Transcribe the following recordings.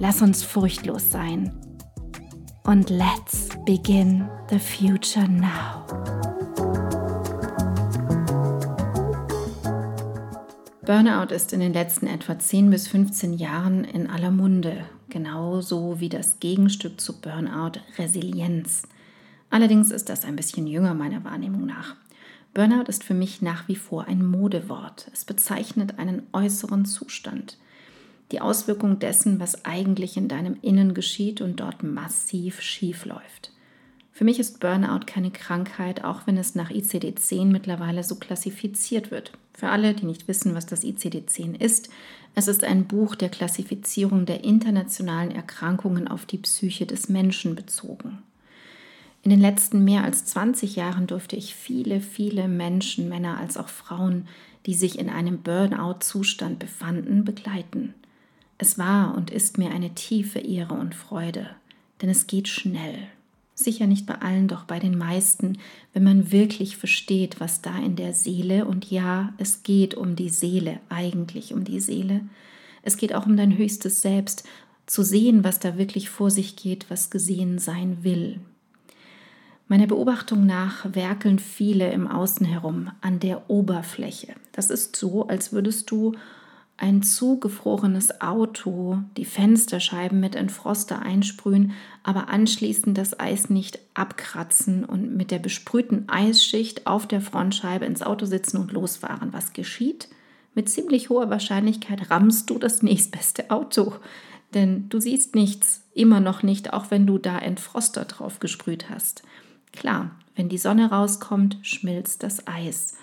Lass uns furchtlos sein. Und let's begin the future now. Burnout ist in den letzten etwa 10 bis 15 Jahren in aller Munde, genauso wie das Gegenstück zu Burnout Resilienz. Allerdings ist das ein bisschen jünger meiner Wahrnehmung nach. Burnout ist für mich nach wie vor ein Modewort. Es bezeichnet einen äußeren Zustand die Auswirkung dessen, was eigentlich in deinem Innen geschieht und dort massiv schief läuft. Für mich ist Burnout keine Krankheit, auch wenn es nach ICD-10 mittlerweile so klassifiziert wird. Für alle, die nicht wissen, was das ICD-10 ist, es ist ein Buch der Klassifizierung der internationalen Erkrankungen auf die Psyche des Menschen bezogen. In den letzten mehr als 20 Jahren durfte ich viele, viele Menschen, Männer als auch Frauen, die sich in einem Burnout-Zustand befanden, begleiten. Es war und ist mir eine tiefe Ehre und Freude, denn es geht schnell. Sicher nicht bei allen, doch bei den meisten, wenn man wirklich versteht, was da in der Seele, und ja, es geht um die Seele, eigentlich um die Seele. Es geht auch um dein höchstes Selbst, zu sehen, was da wirklich vor sich geht, was gesehen sein will. Meiner Beobachtung nach werkeln viele im Außen herum an der Oberfläche. Das ist so, als würdest du ein zugefrorenes Auto die Fensterscheiben mit Entfroster einsprühen, aber anschließend das Eis nicht abkratzen und mit der besprühten Eisschicht auf der Frontscheibe ins Auto sitzen und losfahren. Was geschieht? Mit ziemlich hoher Wahrscheinlichkeit rammst du das nächstbeste Auto, denn du siehst nichts, immer noch nicht, auch wenn du da Entfroster drauf gesprüht hast. Klar, wenn die Sonne rauskommt, schmilzt das Eis.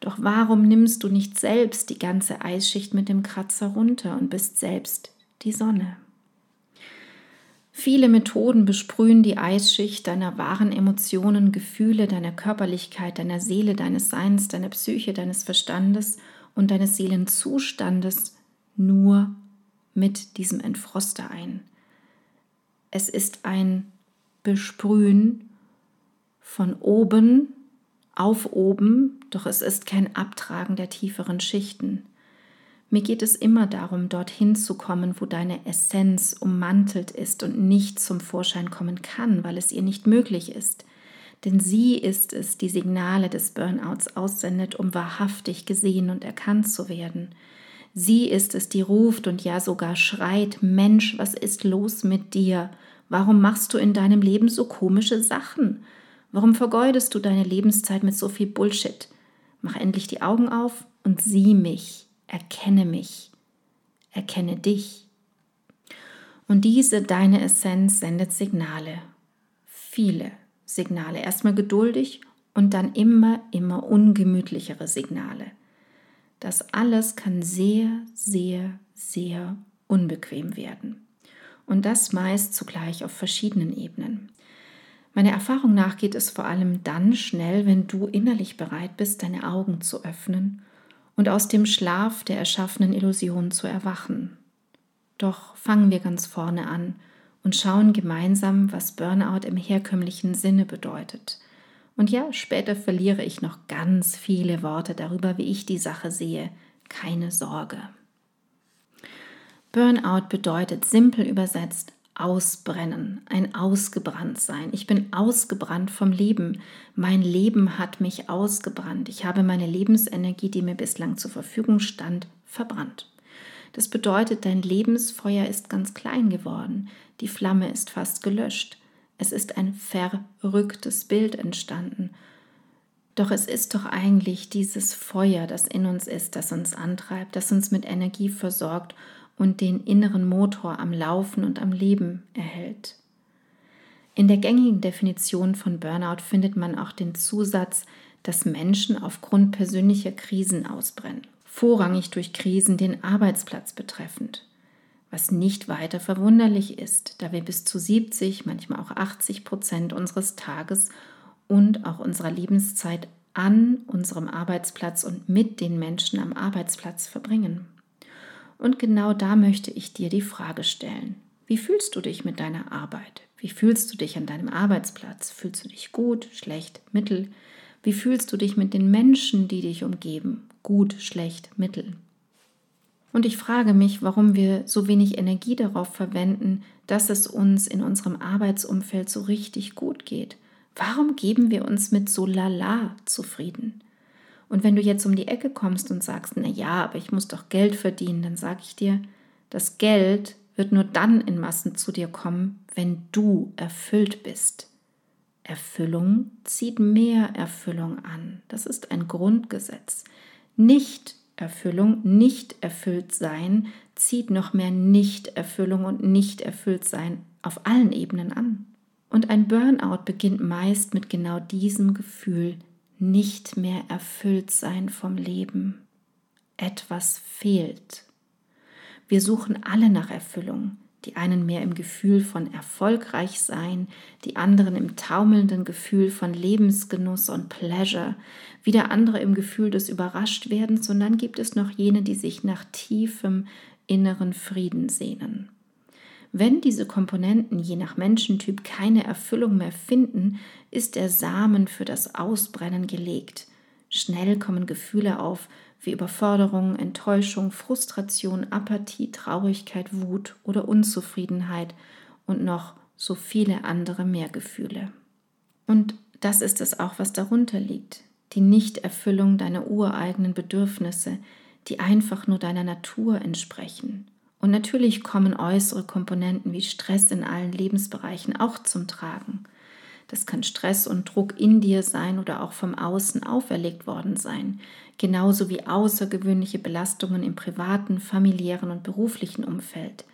Doch warum nimmst du nicht selbst die ganze Eisschicht mit dem Kratzer runter und bist selbst die Sonne? Viele Methoden besprühen die Eisschicht deiner wahren Emotionen, Gefühle, deiner Körperlichkeit, deiner Seele, deines Seins, deiner Psyche, deines Verstandes und deines Seelenzustandes nur mit diesem Entfroster ein. Es ist ein Besprühen von oben auf oben, doch es ist kein Abtragen der tieferen Schichten. Mir geht es immer darum, dorthin zu kommen, wo deine Essenz ummantelt ist und nicht zum Vorschein kommen kann, weil es ihr nicht möglich ist. Denn sie ist es, die Signale des Burnouts aussendet, um wahrhaftig gesehen und erkannt zu werden. Sie ist es, die ruft und ja sogar schreit, Mensch, was ist los mit dir? Warum machst du in deinem Leben so komische Sachen? Warum vergeudest du deine Lebenszeit mit so viel Bullshit? Mach endlich die Augen auf und sieh mich, erkenne mich, erkenne dich. Und diese deine Essenz sendet Signale, viele Signale. Erstmal geduldig und dann immer, immer ungemütlichere Signale. Das alles kann sehr, sehr, sehr unbequem werden. Und das meist zugleich auf verschiedenen Ebenen. Meiner Erfahrung nach geht es vor allem dann schnell, wenn du innerlich bereit bist, deine Augen zu öffnen und aus dem Schlaf der erschaffenen Illusionen zu erwachen. Doch fangen wir ganz vorne an und schauen gemeinsam, was Burnout im herkömmlichen Sinne bedeutet. Und ja, später verliere ich noch ganz viele Worte darüber, wie ich die Sache sehe. Keine Sorge. Burnout bedeutet simpel übersetzt Ausbrennen, ein Ausgebranntsein. Ich bin ausgebrannt vom Leben. Mein Leben hat mich ausgebrannt. Ich habe meine Lebensenergie, die mir bislang zur Verfügung stand, verbrannt. Das bedeutet, dein Lebensfeuer ist ganz klein geworden. Die Flamme ist fast gelöscht. Es ist ein verrücktes Bild entstanden. Doch es ist doch eigentlich dieses Feuer, das in uns ist, das uns antreibt, das uns mit Energie versorgt und den inneren Motor am Laufen und am Leben erhält. In der gängigen Definition von Burnout findet man auch den Zusatz, dass Menschen aufgrund persönlicher Krisen ausbrennen, vorrangig durch Krisen den Arbeitsplatz betreffend, was nicht weiter verwunderlich ist, da wir bis zu 70, manchmal auch 80 Prozent unseres Tages und auch unserer Lebenszeit an unserem Arbeitsplatz und mit den Menschen am Arbeitsplatz verbringen. Und genau da möchte ich dir die Frage stellen. Wie fühlst du dich mit deiner Arbeit? Wie fühlst du dich an deinem Arbeitsplatz? Fühlst du dich gut, schlecht, mittel? Wie fühlst du dich mit den Menschen, die dich umgeben? Gut, schlecht, mittel? Und ich frage mich, warum wir so wenig Energie darauf verwenden, dass es uns in unserem Arbeitsumfeld so richtig gut geht. Warum geben wir uns mit so lala zufrieden? Und wenn du jetzt um die Ecke kommst und sagst, na ja, aber ich muss doch Geld verdienen, dann sage ich dir, das Geld wird nur dann in Massen zu dir kommen, wenn du erfüllt bist. Erfüllung zieht mehr Erfüllung an. Das ist ein Grundgesetz. Nicht Erfüllung, nicht erfüllt sein, zieht noch mehr Nicht-Erfüllung und Nicht-Erfüllt-Sein auf allen Ebenen an. Und ein Burnout beginnt meist mit genau diesem Gefühl nicht mehr erfüllt sein vom Leben. Etwas fehlt. Wir suchen alle nach Erfüllung, die einen mehr im Gefühl von erfolgreich sein, die anderen im taumelnden Gefühl von Lebensgenuss und Pleasure, wieder andere im Gefühl des Überraschtwerdens, und dann gibt es noch jene, die sich nach tiefem inneren Frieden sehnen. Wenn diese Komponenten je nach Menschentyp keine Erfüllung mehr finden, ist der Samen für das Ausbrennen gelegt. Schnell kommen Gefühle auf wie Überforderung, Enttäuschung, Frustration, Apathie, Traurigkeit, Wut oder Unzufriedenheit und noch so viele andere mehr Gefühle. Und das ist es auch, was darunter liegt. Die Nichterfüllung deiner ureigenen Bedürfnisse, die einfach nur deiner Natur entsprechen. Und natürlich kommen äußere Komponenten wie Stress in allen Lebensbereichen auch zum Tragen. Das kann Stress und Druck in dir sein oder auch vom Außen auferlegt worden sein, genauso wie außergewöhnliche Belastungen im privaten, familiären und beruflichen Umfeld.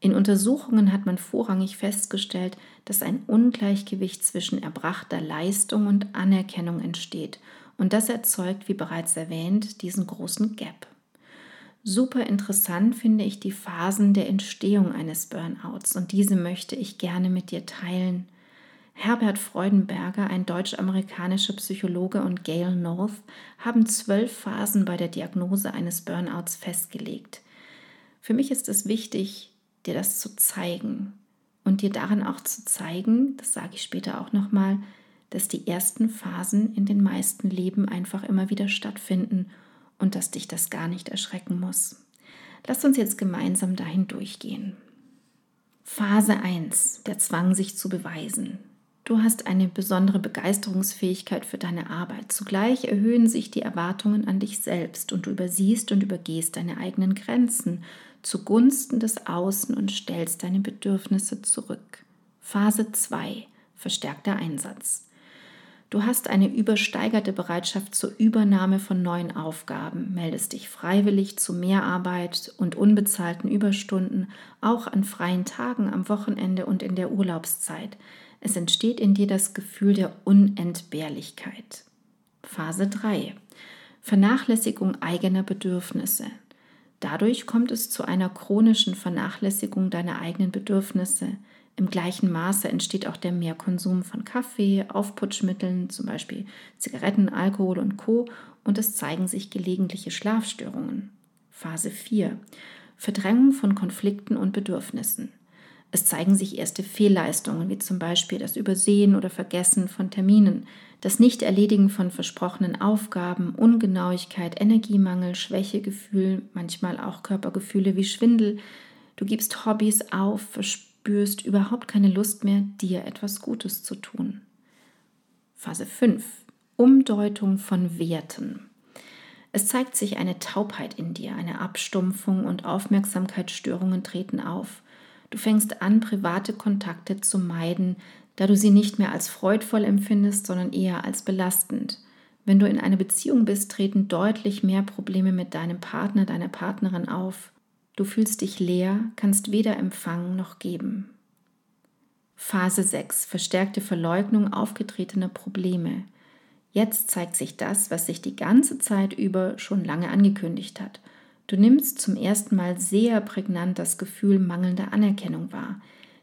In Untersuchungen hat man vorrangig festgestellt, dass ein Ungleichgewicht zwischen erbrachter Leistung und Anerkennung entsteht, und das erzeugt, wie bereits erwähnt, diesen großen Gap. Super interessant finde ich die Phasen der Entstehung eines Burnouts und diese möchte ich gerne mit dir teilen. Herbert Freudenberger, ein deutsch-amerikanischer Psychologe und Gail North haben zwölf Phasen bei der Diagnose eines Burnouts festgelegt. Für mich ist es wichtig, dir das zu zeigen und dir daran auch zu zeigen, das sage ich später auch nochmal, dass die ersten Phasen in den meisten Leben einfach immer wieder stattfinden und dass dich das gar nicht erschrecken muss. Lass uns jetzt gemeinsam dahin durchgehen. Phase 1, der Zwang, sich zu beweisen. Du hast eine besondere Begeisterungsfähigkeit für deine Arbeit. Zugleich erhöhen sich die Erwartungen an dich selbst und du übersiehst und übergehst deine eigenen Grenzen zugunsten des Außen und stellst deine Bedürfnisse zurück. Phase 2, verstärkter Einsatz. Du hast eine übersteigerte Bereitschaft zur Übernahme von neuen Aufgaben, meldest dich freiwillig zu Mehrarbeit und unbezahlten Überstunden, auch an freien Tagen, am Wochenende und in der Urlaubszeit. Es entsteht in dir das Gefühl der Unentbehrlichkeit. Phase 3. Vernachlässigung eigener Bedürfnisse. Dadurch kommt es zu einer chronischen Vernachlässigung deiner eigenen Bedürfnisse. Im gleichen Maße entsteht auch der Mehrkonsum von Kaffee, Aufputschmitteln, zum Beispiel Zigaretten, Alkohol und Co. und es zeigen sich gelegentliche Schlafstörungen. Phase 4. Verdrängung von Konflikten und Bedürfnissen. Es zeigen sich erste Fehlleistungen, wie zum Beispiel das Übersehen oder Vergessen von Terminen, das Nichterledigen von versprochenen Aufgaben, Ungenauigkeit, Energiemangel, Schwächegefühl, manchmal auch Körpergefühle wie Schwindel. Du gibst Hobbys auf, verspürst spürst überhaupt keine Lust mehr, dir etwas Gutes zu tun. Phase 5. Umdeutung von Werten. Es zeigt sich eine Taubheit in dir, eine Abstumpfung und Aufmerksamkeitsstörungen treten auf. Du fängst an, private Kontakte zu meiden, da du sie nicht mehr als freudvoll empfindest, sondern eher als belastend. Wenn du in einer Beziehung bist, treten deutlich mehr Probleme mit deinem Partner, deiner Partnerin auf. Du fühlst dich leer, kannst weder empfangen noch geben. Phase 6. Verstärkte Verleugnung aufgetretener Probleme. Jetzt zeigt sich das, was sich die ganze Zeit über schon lange angekündigt hat. Du nimmst zum ersten Mal sehr prägnant das Gefühl mangelnder Anerkennung wahr.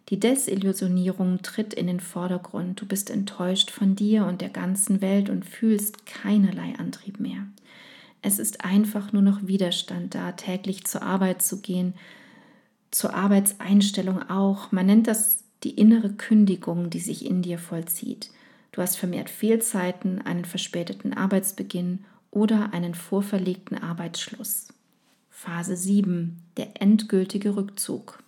Die Desillusionierung tritt in den Vordergrund. Du bist enttäuscht von dir und der ganzen Welt und fühlst keinerlei Antrieb mehr. Es ist einfach nur noch Widerstand da, täglich zur Arbeit zu gehen, zur Arbeitseinstellung auch. Man nennt das die innere Kündigung, die sich in dir vollzieht. Du hast vermehrt Fehlzeiten, einen verspäteten Arbeitsbeginn oder einen vorverlegten Arbeitsschluss. Phase 7, der endgültige Rückzug.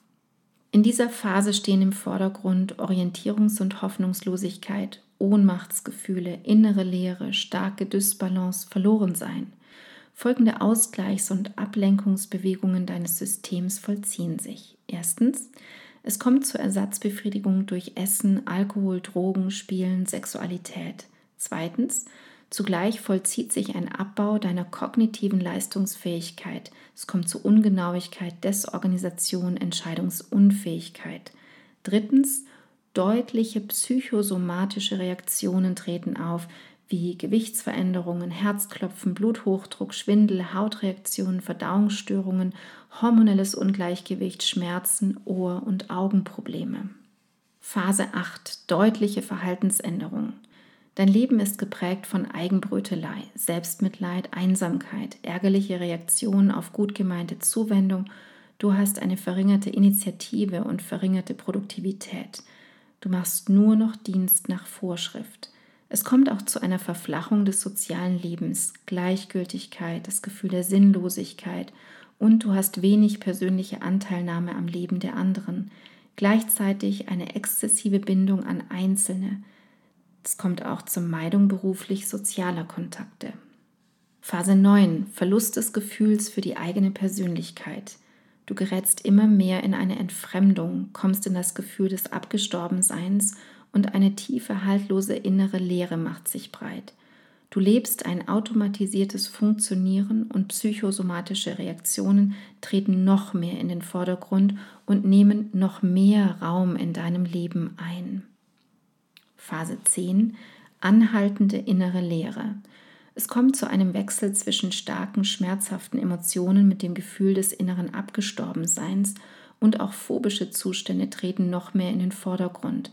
In dieser Phase stehen im Vordergrund Orientierungs- und Hoffnungslosigkeit, Ohnmachtsgefühle, innere Leere, starke Dysbalance, Verlorensein. Folgende Ausgleichs- und Ablenkungsbewegungen deines Systems vollziehen sich. Erstens, es kommt zur Ersatzbefriedigung durch Essen, Alkohol, Drogen, Spielen, Sexualität. Zweitens, Zugleich vollzieht sich ein Abbau deiner kognitiven Leistungsfähigkeit. Es kommt zu Ungenauigkeit, Desorganisation, Entscheidungsunfähigkeit. Drittens, deutliche psychosomatische Reaktionen treten auf, wie Gewichtsveränderungen, Herzklopfen, Bluthochdruck, Schwindel, Hautreaktionen, Verdauungsstörungen, hormonelles Ungleichgewicht, Schmerzen, Ohr- und Augenprobleme. Phase 8. Deutliche Verhaltensänderungen. Dein Leben ist geprägt von Eigenbrötelei, Selbstmitleid, Einsamkeit, ärgerliche Reaktionen auf gut gemeinte Zuwendung. Du hast eine verringerte Initiative und verringerte Produktivität. Du machst nur noch Dienst nach Vorschrift. Es kommt auch zu einer Verflachung des sozialen Lebens, Gleichgültigkeit, das Gefühl der Sinnlosigkeit und du hast wenig persönliche Anteilnahme am Leben der anderen, gleichzeitig eine exzessive Bindung an Einzelne, es kommt auch zur Meidung beruflich sozialer Kontakte. Phase 9. Verlust des Gefühls für die eigene Persönlichkeit. Du gerätst immer mehr in eine Entfremdung, kommst in das Gefühl des Abgestorbenseins und eine tiefe, haltlose innere Leere macht sich breit. Du lebst ein automatisiertes Funktionieren und psychosomatische Reaktionen treten noch mehr in den Vordergrund und nehmen noch mehr Raum in deinem Leben ein. Phase 10, anhaltende innere Leere. Es kommt zu einem Wechsel zwischen starken, schmerzhaften Emotionen mit dem Gefühl des inneren Abgestorbenseins und auch phobische Zustände treten noch mehr in den Vordergrund.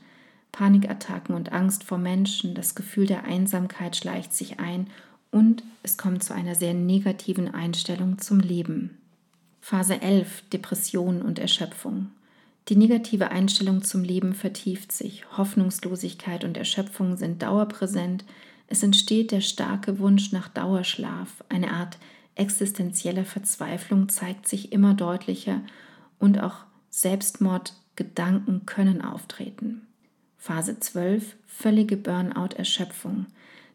Panikattacken und Angst vor Menschen, das Gefühl der Einsamkeit schleicht sich ein und es kommt zu einer sehr negativen Einstellung zum Leben. Phase 11 Depression und Erschöpfung. Die negative Einstellung zum Leben vertieft sich, Hoffnungslosigkeit und Erschöpfung sind dauerpräsent, es entsteht der starke Wunsch nach Dauerschlaf, eine Art existenzieller Verzweiflung zeigt sich immer deutlicher und auch Selbstmordgedanken können auftreten. Phase 12 völlige Burnout-Erschöpfung.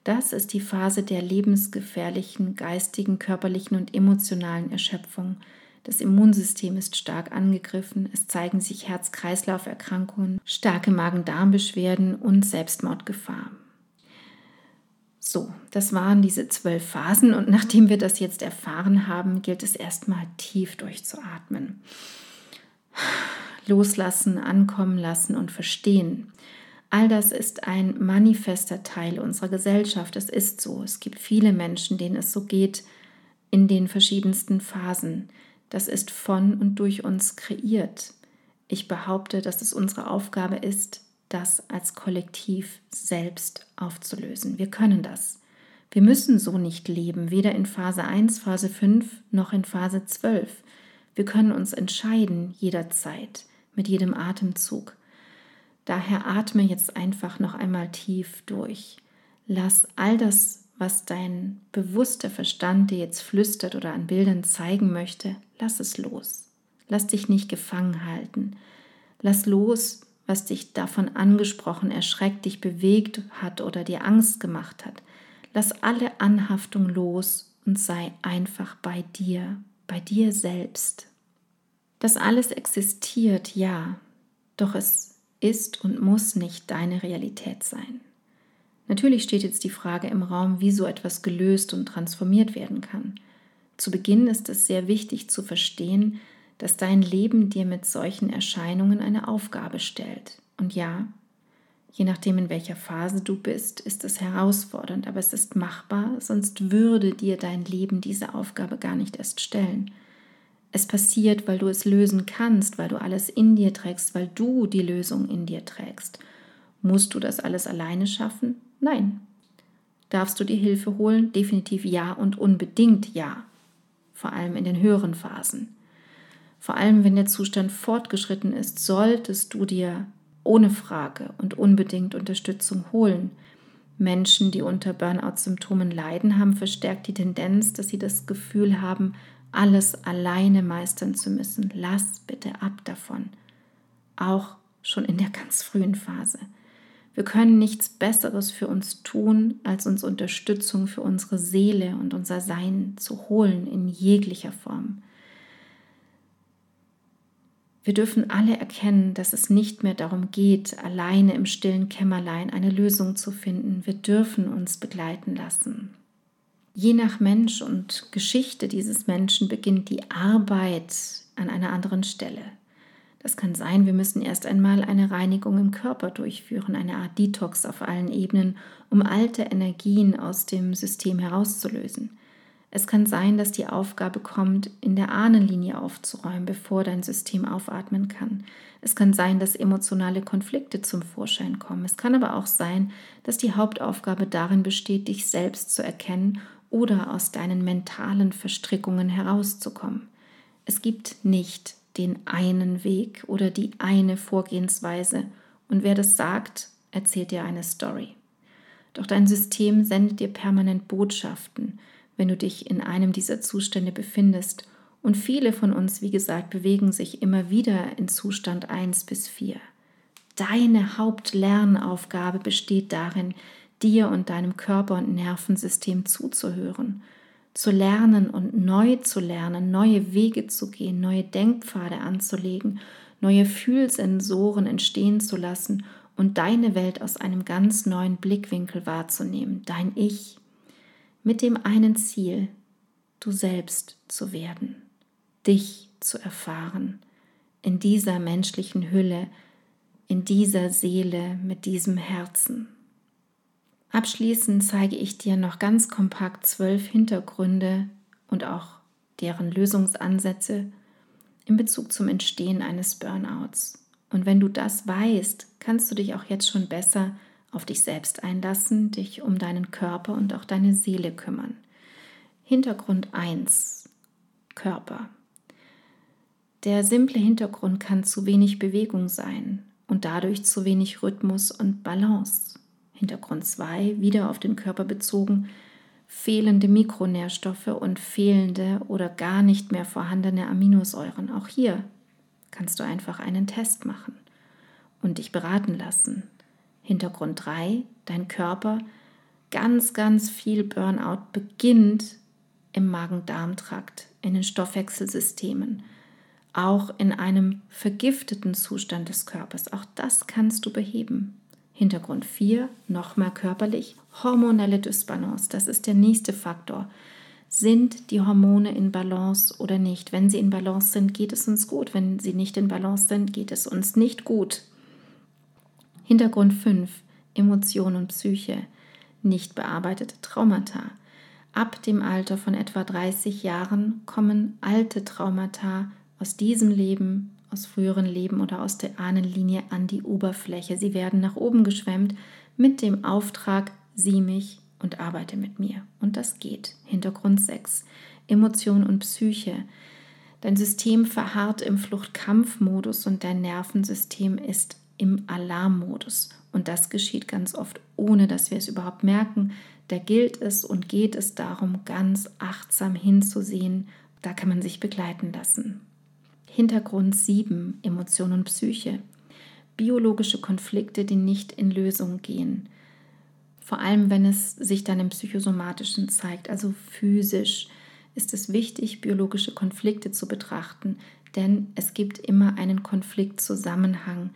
Das ist die Phase der lebensgefährlichen geistigen, körperlichen und emotionalen Erschöpfung. Das Immunsystem ist stark angegriffen, es zeigen sich Herz-Kreislauf-Erkrankungen, starke Magen-Darm-Beschwerden und Selbstmordgefahr. So, das waren diese zwölf Phasen und nachdem wir das jetzt erfahren haben, gilt es erstmal tief durchzuatmen. Loslassen, ankommen lassen und verstehen. All das ist ein manifester Teil unserer Gesellschaft. Es ist so. Es gibt viele Menschen, denen es so geht in den verschiedensten Phasen. Das ist von und durch uns kreiert. Ich behaupte, dass es unsere Aufgabe ist, das als Kollektiv selbst aufzulösen. Wir können das. Wir müssen so nicht leben, weder in Phase 1, Phase 5 noch in Phase 12. Wir können uns entscheiden jederzeit, mit jedem Atemzug. Daher atme jetzt einfach noch einmal tief durch. Lass all das was dein bewusster Verstand dir jetzt flüstert oder an Bildern zeigen möchte, lass es los. Lass dich nicht gefangen halten. Lass los, was dich davon angesprochen, erschreckt, dich bewegt hat oder dir Angst gemacht hat. Lass alle Anhaftung los und sei einfach bei dir, bei dir selbst. Das alles existiert, ja, doch es ist und muss nicht deine Realität sein. Natürlich steht jetzt die Frage im Raum, wie so etwas gelöst und transformiert werden kann. Zu Beginn ist es sehr wichtig zu verstehen, dass dein Leben dir mit solchen Erscheinungen eine Aufgabe stellt. Und ja, je nachdem, in welcher Phase du bist, ist es herausfordernd, aber es ist machbar, sonst würde dir dein Leben diese Aufgabe gar nicht erst stellen. Es passiert, weil du es lösen kannst, weil du alles in dir trägst, weil du die Lösung in dir trägst. Musst du das alles alleine schaffen? Nein. Darfst du dir Hilfe holen? Definitiv ja und unbedingt ja. Vor allem in den höheren Phasen. Vor allem, wenn der Zustand fortgeschritten ist, solltest du dir ohne Frage und unbedingt Unterstützung holen. Menschen, die unter Burnout-Symptomen leiden, haben verstärkt die Tendenz, dass sie das Gefühl haben, alles alleine meistern zu müssen. Lass bitte ab davon. Auch schon in der ganz frühen Phase. Wir können nichts Besseres für uns tun, als uns Unterstützung für unsere Seele und unser Sein zu holen in jeglicher Form. Wir dürfen alle erkennen, dass es nicht mehr darum geht, alleine im stillen Kämmerlein eine Lösung zu finden. Wir dürfen uns begleiten lassen. Je nach Mensch und Geschichte dieses Menschen beginnt die Arbeit an einer anderen Stelle. Das kann sein, wir müssen erst einmal eine Reinigung im Körper durchführen, eine Art Detox auf allen Ebenen, um alte Energien aus dem System herauszulösen. Es kann sein, dass die Aufgabe kommt, in der Ahnenlinie aufzuräumen, bevor dein System aufatmen kann. Es kann sein, dass emotionale Konflikte zum Vorschein kommen. Es kann aber auch sein, dass die Hauptaufgabe darin besteht, dich selbst zu erkennen oder aus deinen mentalen Verstrickungen herauszukommen. Es gibt nicht den einen Weg oder die eine Vorgehensweise. Und wer das sagt, erzählt dir eine Story. Doch dein System sendet dir permanent Botschaften, wenn du dich in einem dieser Zustände befindest. Und viele von uns, wie gesagt, bewegen sich immer wieder in Zustand 1 bis 4. Deine Hauptlernaufgabe besteht darin, dir und deinem Körper und Nervensystem zuzuhören zu lernen und neu zu lernen, neue Wege zu gehen, neue Denkpfade anzulegen, neue Fühlsensoren entstehen zu lassen und deine Welt aus einem ganz neuen Blickwinkel wahrzunehmen, dein Ich, mit dem einen Ziel, du selbst zu werden, dich zu erfahren, in dieser menschlichen Hülle, in dieser Seele, mit diesem Herzen. Abschließend zeige ich dir noch ganz kompakt zwölf Hintergründe und auch deren Lösungsansätze in Bezug zum Entstehen eines Burnouts. Und wenn du das weißt, kannst du dich auch jetzt schon besser auf dich selbst einlassen, dich um deinen Körper und auch deine Seele kümmern. Hintergrund 1. Körper. Der simple Hintergrund kann zu wenig Bewegung sein und dadurch zu wenig Rhythmus und Balance. Hintergrund 2 wieder auf den Körper bezogen, fehlende Mikronährstoffe und fehlende oder gar nicht mehr vorhandene Aminosäuren. Auch hier kannst du einfach einen Test machen und dich beraten lassen. Hintergrund 3, dein Körper, ganz, ganz viel Burnout beginnt im Magen-Darm-Trakt, in den Stoffwechselsystemen, auch in einem vergifteten Zustand des Körpers. Auch das kannst du beheben. Hintergrund 4, nochmal körperlich, hormonelle Dysbalance. Das ist der nächste Faktor. Sind die Hormone in Balance oder nicht? Wenn sie in Balance sind, geht es uns gut. Wenn sie nicht in Balance sind, geht es uns nicht gut. Hintergrund 5, Emotion und Psyche, nicht bearbeitete Traumata. Ab dem Alter von etwa 30 Jahren kommen alte Traumata aus diesem Leben aus früheren Leben oder aus der Ahnenlinie an die Oberfläche. Sie werden nach oben geschwemmt mit dem Auftrag, sieh mich und arbeite mit mir. Und das geht. Hintergrund 6. Emotion und Psyche. Dein System verharrt im Flucht-Kampf-Modus und dein Nervensystem ist im Alarmmodus. Und das geschieht ganz oft, ohne dass wir es überhaupt merken. Da gilt es und geht es darum, ganz achtsam hinzusehen. Da kann man sich begleiten lassen. Hintergrund 7, Emotion und Psyche. Biologische Konflikte, die nicht in Lösung gehen. Vor allem, wenn es sich dann im psychosomatischen zeigt, also physisch, ist es wichtig, biologische Konflikte zu betrachten, denn es gibt immer einen Konfliktzusammenhang,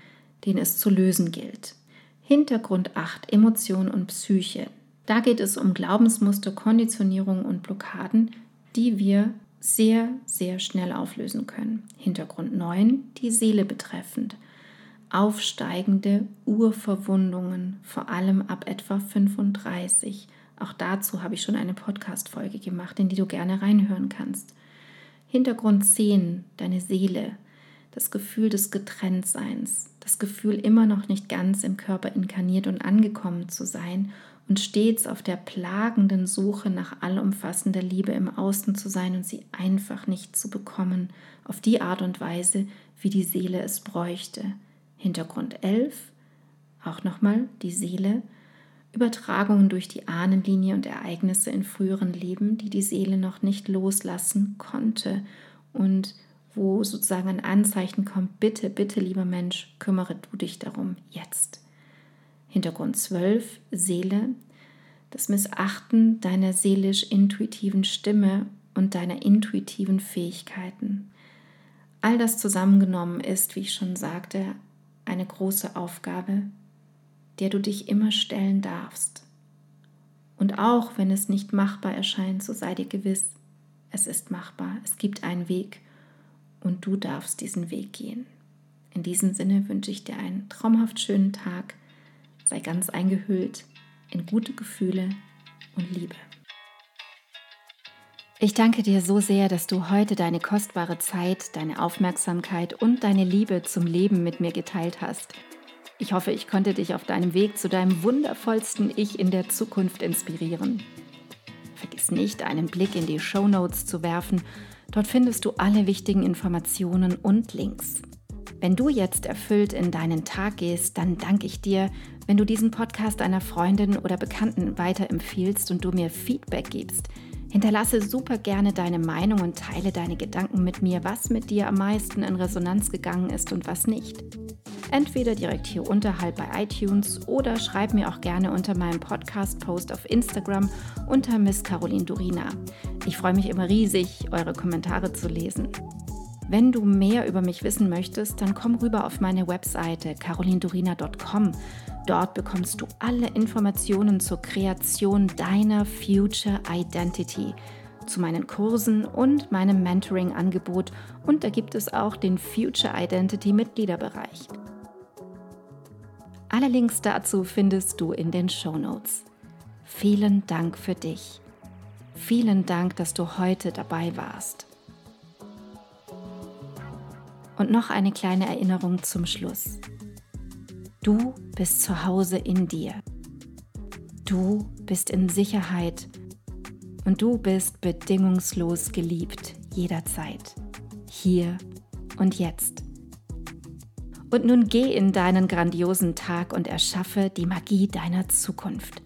den es zu lösen gilt. Hintergrund 8, Emotion und Psyche. Da geht es um Glaubensmuster, Konditionierung und Blockaden, die wir sehr, sehr schnell auflösen können. Hintergrund 9, die Seele betreffend. Aufsteigende Urverwundungen, vor allem ab etwa 35. Auch dazu habe ich schon eine Podcast-Folge gemacht, in die du gerne reinhören kannst. Hintergrund 10, deine Seele, das Gefühl des Getrenntseins, das Gefühl immer noch nicht ganz im Körper inkarniert und angekommen zu sein und stets auf der plagenden Suche nach allumfassender Liebe im Außen zu sein und sie einfach nicht zu bekommen, auf die Art und Weise, wie die Seele es bräuchte. Hintergrund 11, auch nochmal die Seele, Übertragungen durch die Ahnenlinie und Ereignisse in früheren Leben, die die Seele noch nicht loslassen konnte und wo sozusagen ein Anzeichen kommt, bitte, bitte, lieber Mensch, kümmere du dich darum jetzt. Hintergrund 12, Seele, das Missachten deiner seelisch-intuitiven Stimme und deiner intuitiven Fähigkeiten. All das zusammengenommen ist, wie ich schon sagte, eine große Aufgabe, der du dich immer stellen darfst. Und auch wenn es nicht machbar erscheint, so sei dir gewiss, es ist machbar, es gibt einen Weg und du darfst diesen Weg gehen. In diesem Sinne wünsche ich dir einen traumhaft schönen Tag, sei ganz eingehüllt in gute Gefühle und Liebe. Ich danke dir so sehr, dass du heute deine kostbare Zeit, deine Aufmerksamkeit und deine Liebe zum Leben mit mir geteilt hast. Ich hoffe, ich konnte dich auf deinem Weg zu deinem wundervollsten Ich in der Zukunft inspirieren. Vergiss nicht, einen Blick in die Show Notes zu werfen. Dort findest du alle wichtigen Informationen und Links. Wenn du jetzt erfüllt in deinen Tag gehst, dann danke ich dir, wenn du diesen Podcast einer Freundin oder Bekannten weiterempfiehlst und du mir Feedback gibst. Hinterlasse super gerne deine Meinung und teile deine Gedanken mit mir, was mit dir am meisten in Resonanz gegangen ist und was nicht. Entweder direkt hier unterhalb bei iTunes oder schreib mir auch gerne unter meinem Podcast-Post auf Instagram unter Miss Caroline Durina. Ich freue mich immer riesig, eure Kommentare zu lesen. Wenn du mehr über mich wissen möchtest, dann komm rüber auf meine Webseite carolindurina.com. Dort bekommst du alle Informationen zur Kreation deiner Future Identity, zu meinen Kursen und meinem Mentoring-Angebot und da gibt es auch den Future Identity Mitgliederbereich. Alle Links dazu findest du in den Show Notes. Vielen Dank für dich. Vielen Dank, dass du heute dabei warst. Und noch eine kleine Erinnerung zum Schluss. Du bist zu Hause in dir. Du bist in Sicherheit und du bist bedingungslos geliebt jederzeit, hier und jetzt. Und nun geh in deinen grandiosen Tag und erschaffe die Magie deiner Zukunft.